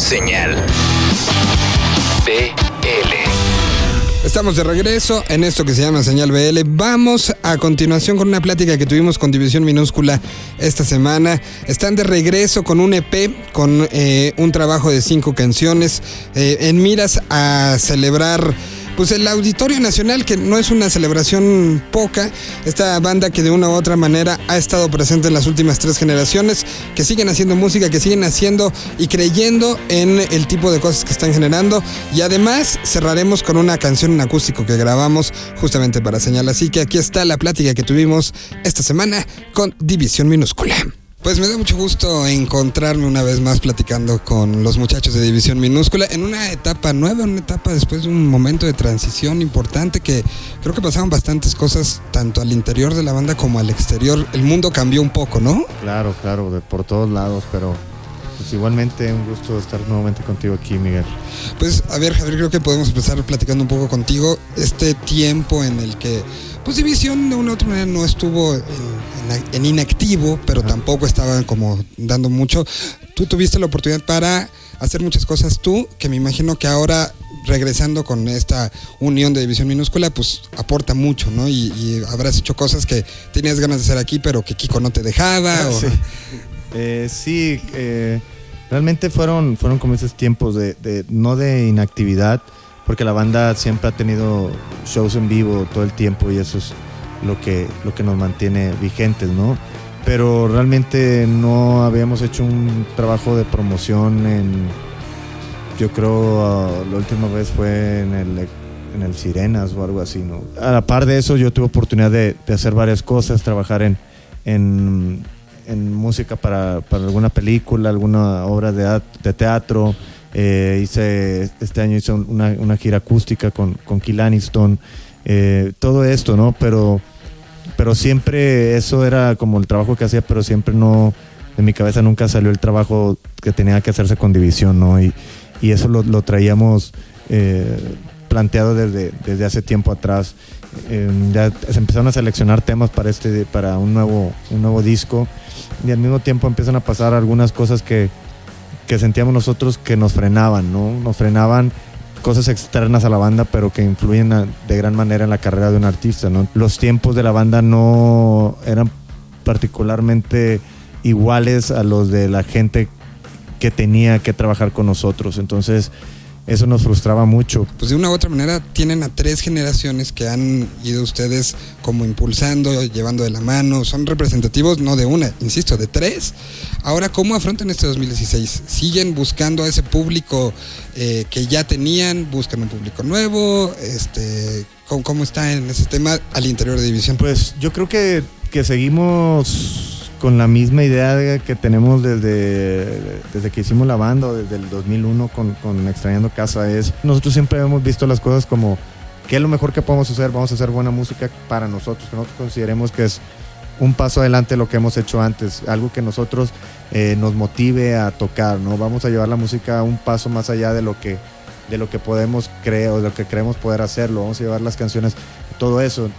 Señal BL. Estamos de regreso en esto que se llama Señal BL. Vamos a continuación con una plática que tuvimos con División Minúscula esta semana. Están de regreso con un EP, con eh, un trabajo de cinco canciones, eh, en miras a celebrar pues el Auditorio Nacional, que no es una celebración poca, esta banda que de una u otra manera ha estado presente en las últimas tres generaciones, que siguen haciendo música, que siguen haciendo y creyendo en el tipo de cosas que están generando. Y además cerraremos con una canción en acústico que grabamos justamente para señalar. Así que aquí está la plática que tuvimos esta semana con División Minúscula. Pues me da mucho gusto encontrarme una vez más platicando con los muchachos de División Minúscula en una etapa nueva, una etapa después de un momento de transición importante que creo que pasaron bastantes cosas tanto al interior de la banda como al exterior. El mundo cambió un poco, ¿no? Claro, claro, de por todos lados, pero pues igualmente un gusto estar nuevamente contigo aquí, Miguel. Pues a ver, Javier, creo que podemos empezar platicando un poco contigo este tiempo en el que pues División de una u otra manera no estuvo en, en- en inactivo, pero tampoco estaba como dando mucho. Tú tuviste la oportunidad para hacer muchas cosas tú, que me imagino que ahora regresando con esta unión de División Minúscula, pues aporta mucho, ¿no? Y, y habrás hecho cosas que tenías ganas de hacer aquí, pero que Kiko no te dejaba. o- Sí, Eh, sí eh, realmente fueron, fueron como esos tiempos de, de- no de inactividad, porque la banda siempre ha tenido shows en vivo todo el tiempo y eso es lo que, lo que nos mantiene vigentes, ¿no? Pero realmente no habíamos hecho un trabajo de promoción en, yo creo, ah, la última vez fue en el, en el Sirenas o algo así, ¿no? A la par de eso yo tuve oportunidad de, de hacer varias cosas, trabajar en, en, en música para, para alguna película, alguna obra de, de teatro. Eh, hice, este año hice una, una gira acústica con, con Kill Aniston. Eh, todo esto, ¿no? Pero, pero siempre eso era como el trabajo que hacía, pero siempre no, de mi cabeza nunca salió el trabajo que tenía que hacerse con división, ¿no? Y, y eso lo, lo traíamos eh, planteado desde, desde hace tiempo atrás. Eh, ya se empezaron a seleccionar temas para, este, para un, nuevo, un nuevo disco y al mismo tiempo empiezan a pasar algunas cosas que, que sentíamos nosotros que nos frenaban, ¿no? Nos frenaban cosas externas a la banda, pero que influyen de gran manera en la carrera de un artista, ¿no? Los tiempos de la banda no eran particularmente iguales a los de la gente que tenía que trabajar con nosotros, entonces eso nos frustraba mucho. pues de una u otra manera tienen a tres generaciones que han ido ustedes como impulsando, llevando de la mano, son representativos no de una, insisto, de tres. Ahora, ¿cómo afrontan este 2016? ¿Siguen buscando a ese público eh, que ya tenían? ¿Buscan un público nuevo? Este, ¿cómo, cómo está en ese tema al interior de División? Pues yo creo que, que seguimos con la misma idea que tenemos desde, desde que hicimos la banda, o desde el 2001 con, con Extrañando Casa. Es, nosotros siempre hemos visto las cosas como qué es lo mejor que podemos hacer, vamos a hacer buena música para nosotros, que nosotros consideremos que es un paso adelante lo que hemos hecho antes, algo que nosotros eh, nos motive a tocar, ¿no? Vamos a llevar la música un paso más allá de lo que, de lo que podemos creer o de lo que creemos poder hacerlo, vamos a llevar las canciones, todo eso.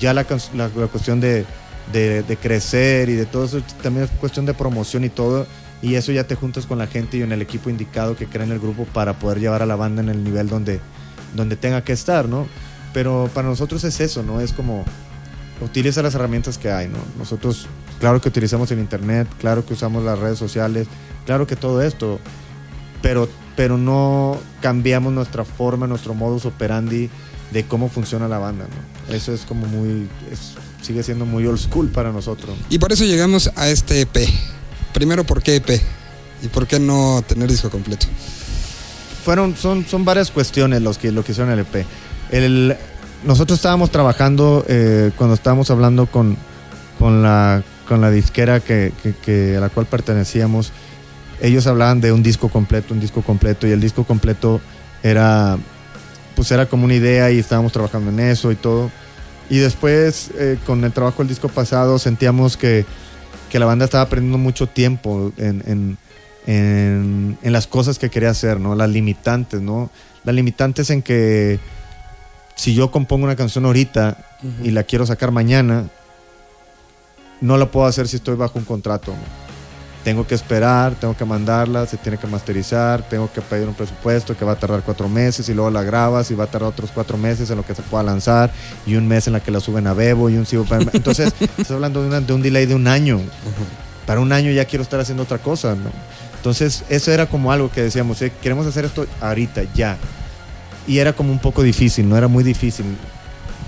Ya la, la- la cuestión de, de, crecer y de todo eso también es cuestión de promoción y todo, y eso ya te juntas con la gente y en el equipo indicado que crea en el grupo para poder llevar a la banda en el nivel donde, donde tenga que estar, ¿no? Pero para nosotros es eso, ¿no? Es como utiliza las herramientas que hay, ¿no? Nosotros, claro que utilizamos el internet, claro que usamos las redes sociales, claro que todo esto, pero, pero no cambiamos nuestra forma, nuestro modus operandi de cómo funciona la banda, ¿no? Eso es como muy, sigue siendo muy old school para nosotros. Y por eso llegamos a este EP. Primero, ¿por qué EP? ¿Y por qué no tener disco completo? fueron, son, son varias cuestiones los que, lo que hicieron el EP. El, nosotros estábamos trabajando, eh, cuando estábamos hablando con, con, la, con la disquera que, que- que- a la cual pertenecíamos, ellos hablaban de un disco completo, un disco completo, y el disco completo era, pues era como una idea y estábamos trabajando en eso y todo. Y después, eh, con el trabajo del disco pasado, sentíamos que, que la banda estaba perdiendo mucho tiempo en, en- en, en las cosas que quería hacer, ¿no? Las limitantes, ¿no? Las limitantes en que si yo compongo una canción ahorita y la quiero sacar mañana, no la puedo hacer si estoy bajo un contrato. ¿no? Tengo que esperar, tengo que mandarla, se tiene que masterizar, tengo que pedir un presupuesto que va a tardar cuatro meses y luego la grabas y va a tardar otros cuatro meses en lo que se pueda lanzar y un mes en la que la suben a Bebo y un sigo Entonces, estoy hablando de, un delay de un año. Para un año ya quiero estar haciendo otra cosa, ¿no? Entonces, eso era como algo que decíamos, eh, queremos hacer esto ahorita, ya. Y era como un poco difícil, no era muy difícil.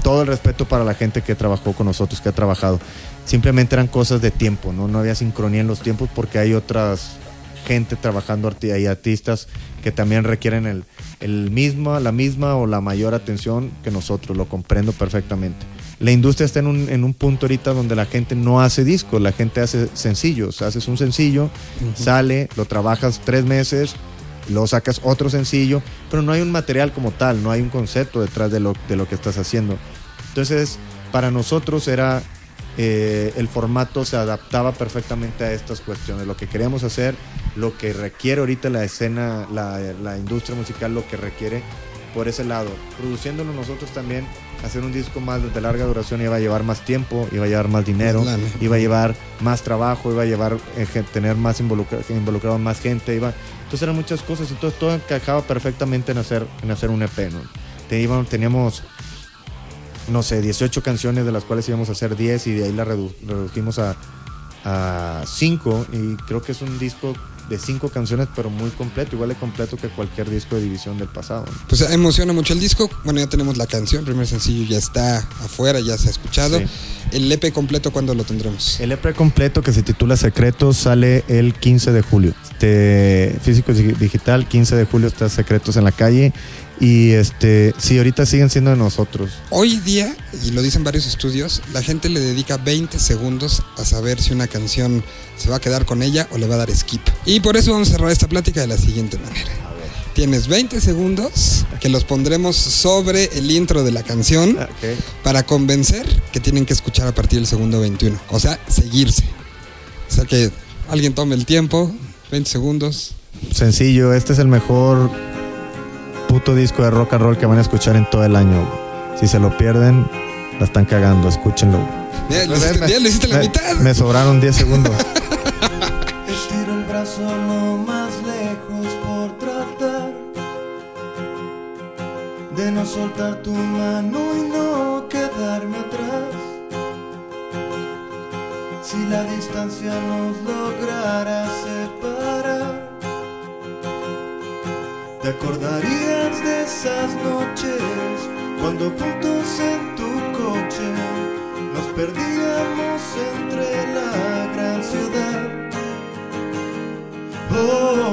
Todo el respeto para la gente que trabajó con nosotros, que ha trabajado simplemente eran cosas de tiempo, ¿no? No había sincronía en los tiempos porque hay otras gente trabajando, hay artistas que también requieren el, el mismo, la misma o la mayor atención que nosotros, lo comprendo perfectamente. La industria está en un, en un punto ahorita donde la gente no hace discos, la gente hace sencillos, haces un sencillo, sale, lo trabajas tres meses, lo sacas otro sencillo, pero no hay un material como tal, no hay un concepto detrás de lo, de lo que estás haciendo. Entonces, para nosotros era eh, el formato se adaptaba perfectamente a estas cuestiones. Lo que queríamos hacer, lo que requiere ahorita la escena, la, industria musical, lo que requiere por ese lado. Produciéndolo nosotros también, hacer un disco más de larga duración iba a llevar más tiempo, iba a llevar más dinero, iba a llevar más trabajo, iba a llevar eh, tener más involucrado más gente, iba... Entonces eran muchas cosas, entonces todo encajaba perfectamente en hacer, en hacer un EP, ¿no? Teníamos no sé, 18 canciones de las cuales íbamos a hacer 10 y de ahí la redujimos a, a 5 y creo que es un disco de 5 canciones pero muy completo, igual de completo que cualquier disco de división del pasado. Pues emociona mucho el disco, bueno ya tenemos la canción, el primer sencillo ya está afuera, ya se ha escuchado. ¿El EP completo cuándo lo tendremos? El EP completo que se titula Secretos sale el 15 de julio. Este, físico y digital, 15 de julio está Secretos en la calle y este, sí, ahorita siguen siendo de nosotros. Hoy día, y lo dicen varios estudios, la gente le dedica 20 segundos a saber si una canción se va a quedar con ella o le va a dar skip. Y por eso vamos a cerrar esta plática de la siguiente manera. Tienes 20 segundos que los pondremos sobre el intro de la canción para convencer que tienen que escuchar a partir del segundo 21. O sea, seguirse. O sea que alguien tome el tiempo, 20 segundos. Sencillo, este es el mejor puto disco de rock and roll que van a escuchar en todo el año. Si se lo pierden, la están cagando, escúchenlo. Ya, le hiciste, la mitad. Me sobraron 10 segundos. de no soltar tu mano y no quedarme atrás. Si la distancia nos lograra separar te acordarías de esas noches cuando juntos en tu coche nos perdíamos entre la gran ciudad. Oh,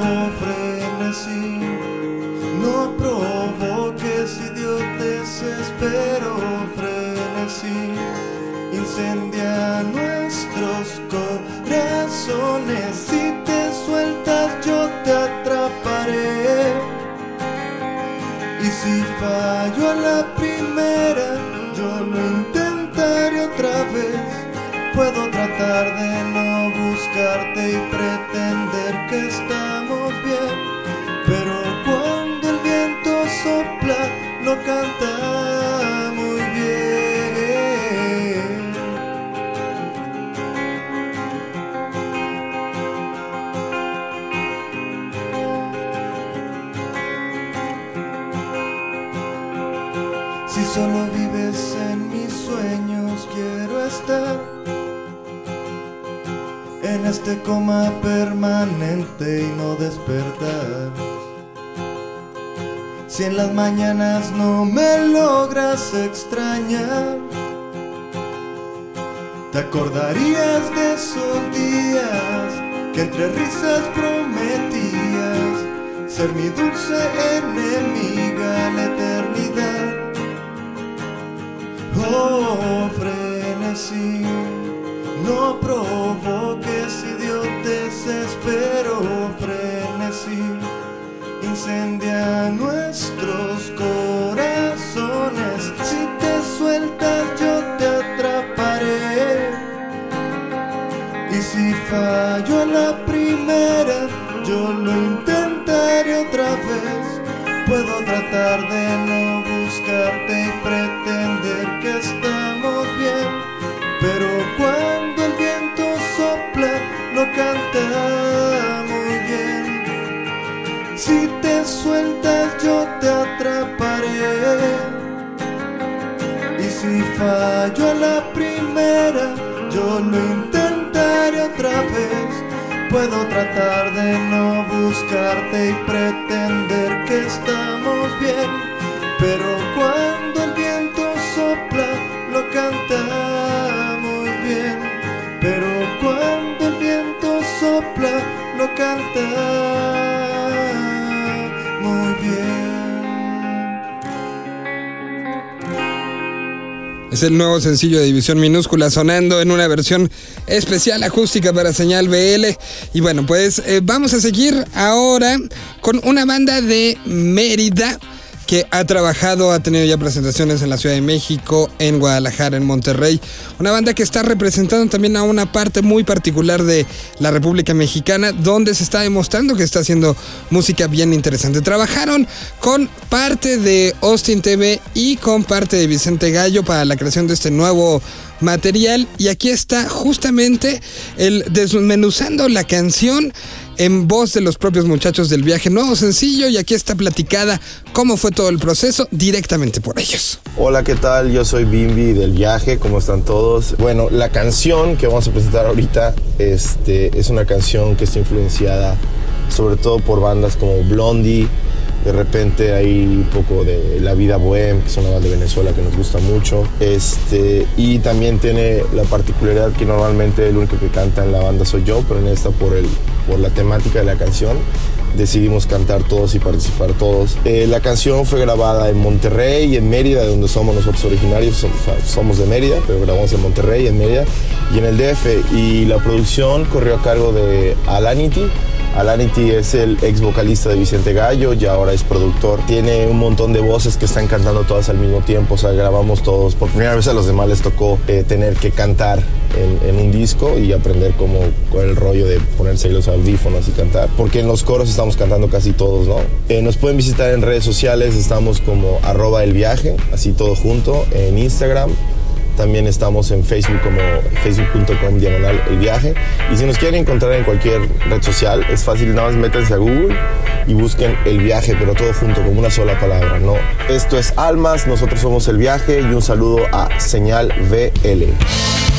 fallo a la primera, yo lo intentaré otra vez. Puedo tratar de no buscarte y pretender que estamos bien. Pero cuando el viento sopla, no canta mañanas no me logras extrañar, te acordarías de esos días que entre risas prometías ser mi dulce enemiga la eternidad. Oh, frenesí, no provoques idiotes, espero frenesí, incendia nuestros fallo a la primera, yo lo intentaré otra vez. Puedo tratar de no buscarte y pretender que estamos bien, pero cuando el viento sopla, no canta muy bien. Si te sueltas yo te atraparé. Y si fallo a la primera, yo lo intentaré. Puedo tratar de no buscarte y pretender que estamos bien, pero cuando el viento sopla lo canta muy bien, pero cuando el viento sopla lo canta muy bien. Es el nuevo sencillo de División Minúscula sonando en una versión especial acústica para señal BL. Y bueno, pues eh, vamos a seguir ahora con una banda de Mérida que ha trabajado, ha tenido ya presentaciones en la Ciudad de México, en Guadalajara, en Monterrey. Una banda que está representando también a una parte muy particular de la República Mexicana, donde se está demostrando que está haciendo música bien interesante. Trabajaron con parte de Austin TV y con parte de Vicente Gallo para la creación de este nuevo material. Y aquí está justamente el desmenuzando la canción en voz de los propios muchachos del viaje. Nuevo sencillo y aquí está platicada cómo fue todo el proceso directamente por ellos. Hola, ¿qué tal? Yo soy Bimbi del viaje, ¿cómo están todos? Bueno, la canción que vamos a presentar ahorita este, es una canción que está influenciada sobre todo por bandas como Blondie, de repente hay un poco de La Vida Bohem, que es una banda de Venezuela que nos gusta mucho. Este, y también tiene la particularidad que normalmente el único que canta en la banda soy yo, pero en esta por, el, por la temática de la canción decidimos cantar todos y participar todos. Eh, la canción fue grabada en Monterrey y en Mérida, de donde somos nosotros originarios, somos, somos de Mérida, pero grabamos en Monterrey, en Mérida y en el DF. Y la producción corrió a cargo de Alanity. Alanity es el ex vocalista de Vicente Gallo y ahora es productor. Tiene un montón de voces que están cantando todas al mismo tiempo, o sea, grabamos todos. Por primera vez a los demás les tocó eh, tener que cantar en, un disco y aprender con el rollo de ponerse los audífonos y cantar. Porque en los coros estamos cantando casi todos, ¿no? Eh, nos pueden visitar en redes sociales, estamos como arroba el viaje, así todo junto, en Instagram. También estamos en Facebook como facebook.com diagonal el viaje. Y si nos quieren encontrar en cualquier red social, es fácil, nada más métanse a Google y busquen el viaje, pero todo junto, como una sola palabra, ¿no? Esto es Almas, nosotros somos el viaje y un saludo a Señal VL.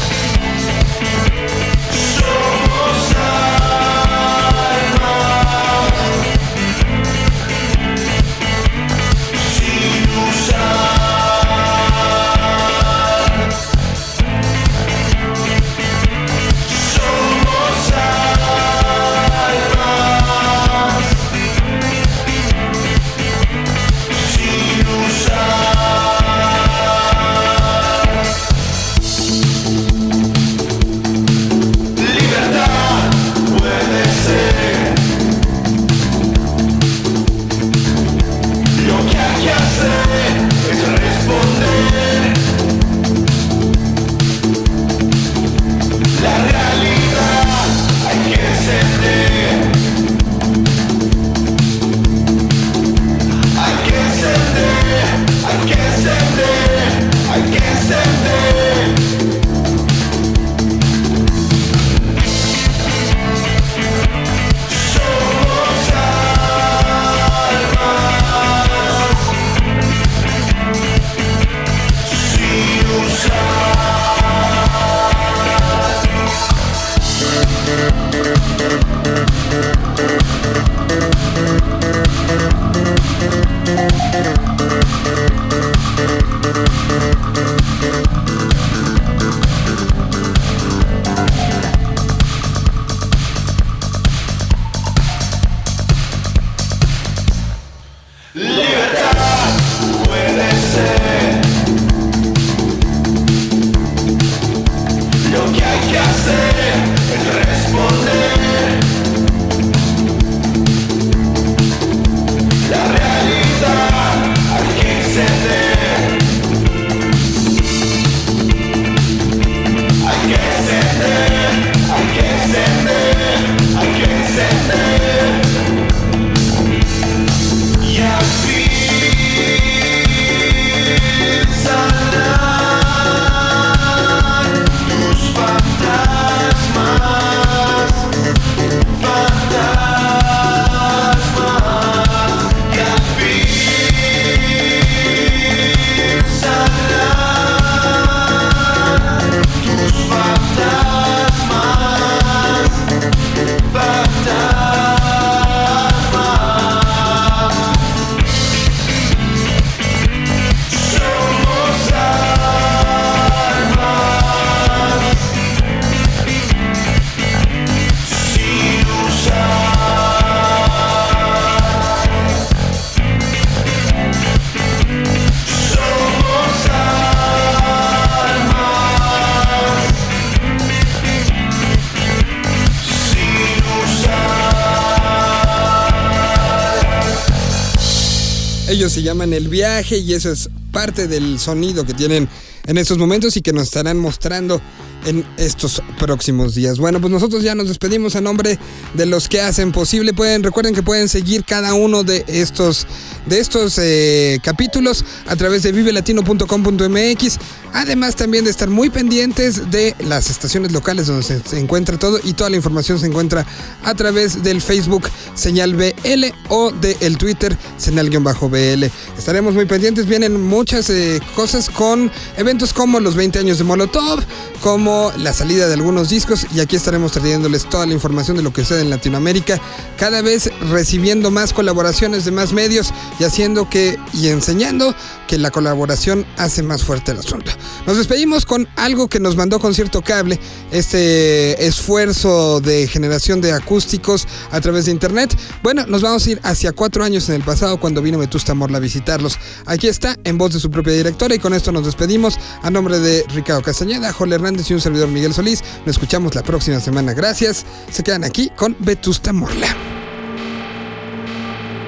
Se llaman El Viaje y eso es parte del sonido que tienen en estos momentos y que nos estarán mostrando en estos próximos días. Bueno, pues nosotros ya nos despedimos a nombre de los que hacen posible. Pueden, recuerden que pueden seguir cada uno de estos, de estos eh, capítulos a través de vivelatino.com.mx. Además también de estar muy pendientes de las estaciones locales donde se, encuentra todo y toda la información se encuentra a través del Facebook Señal BL o del Twitter Señal-BL. Estaremos muy pendientes, vienen muchas eh, cosas con eventos como los 20 años de Molotov, como la salida de algunos discos y aquí estaremos trayéndoles toda la información de lo que sucede en Latinoamérica, cada vez recibiendo más colaboraciones de más medios y haciendo que y enseñando que la colaboración hace más fuerte el asunto. Nos despedimos con algo que nos mandó Concierto Cable, este esfuerzo de generación de acústicos a través de internet. Bueno, nos vamos a ir hacia cuatro años en el pasado cuando vino Vetusta Morla a visitarlos. Aquí está, en voz de su propia directora, y con esto nos despedimos. A nombre de Ricardo Castañeda, Jorge Hernández y un servidor Miguel Solís, nos escuchamos la próxima semana. Gracias. Se quedan aquí con Vetusta Morla.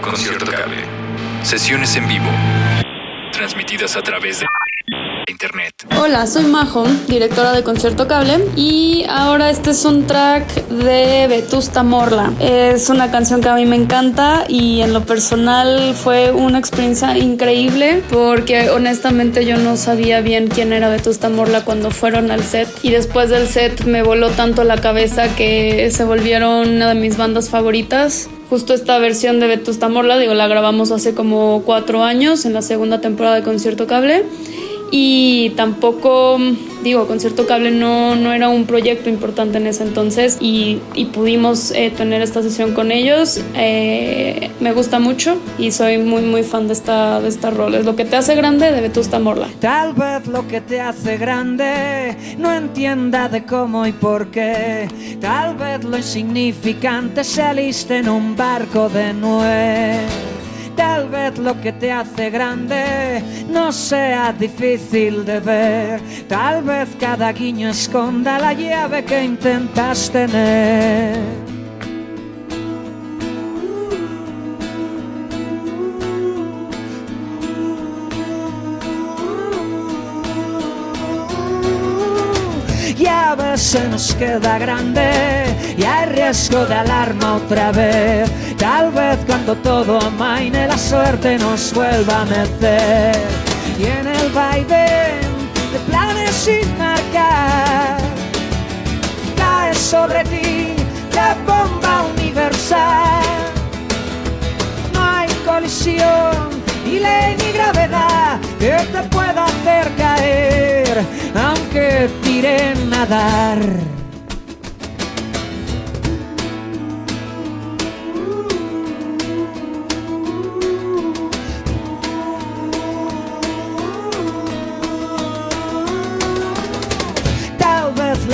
Concierto Cable. Sesiones en vivo. Transmitidas a través de internet. Hola, soy Majo, directora de Concierto Cable y ahora este es un track de Vetusta Morla. Es una canción que a mí me encanta y en lo personal fue una experiencia increíble porque honestamente yo no sabía bien quién era Vetusta Morla cuando fueron al set y después del set me voló tanto la cabeza que se volvieron una de mis bandas favoritas. Justo esta versión de Vetusta Morla, digo, la grabamos hace como cuatro años en la segunda temporada de Concierto Cable y tampoco, digo, Concierto Cable no, no era un proyecto importante en ese entonces y, pudimos eh, tener esta sesión con ellos. Eh, me gusta mucho y soy muy, muy fan de esta, de esta rol. Es lo que te hace grande de Vetusta Morla. Tal vez lo que te hace grande no entienda de cómo y por qué. Tal vez lo insignificante saliste en un barco de nuez. Tal vez lo que te hace grande no sea difícil de ver. Tal vez cada guiño esconda la llave que intentas tener. Veces nos queda grande y hay riesgo de alarma otra vez. Tal vez cuando todo amaine la suerte nos vuelva a meter. Y en el vaivén de planes sin marcar, cae sobre ti la bomba universal. No hay colisión, ni ley ni gravedad que te pueda hacer caer, aunque tire nadar.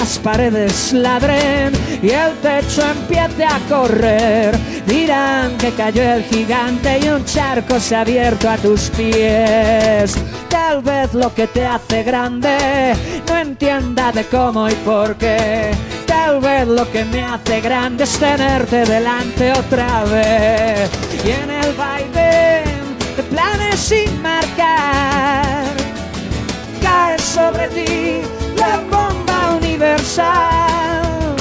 Las paredes ladren y el techo empiece a correr. Dirán que cayó el gigante y un charco se ha abierto a tus pies. Tal vez lo que te hace grande no entienda de cómo y por qué. Tal vez lo que me hace grande es tenerte delante otra vez. Y en el vaivén de planes sin marcar cae sobre ti la bomba universal.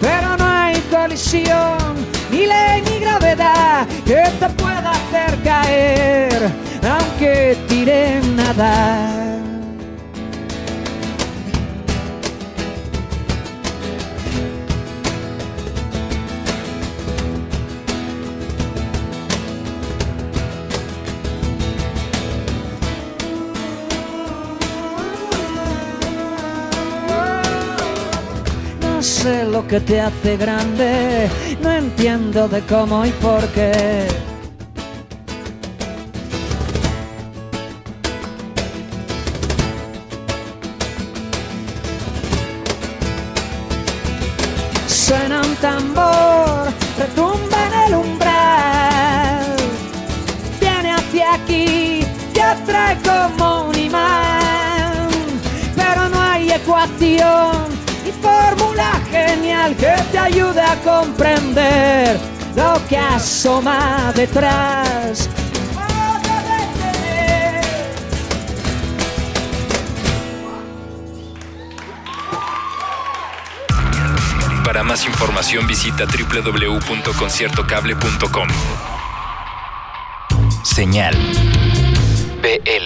Pero no hay colisión, ni ley ni gravedad que te pueda hacer caer, aunque tire nadar. Que te hace grande, no entiendo de cómo y por qué. Suena un tambor, retumba en el umbral. Viene hacia aquí, te atrae como un imán. Pero no hay ecuación ni fórmula que te ayude a comprender lo que asoma detrás. Para más información visita www.conciertocable.com. Señal. BL.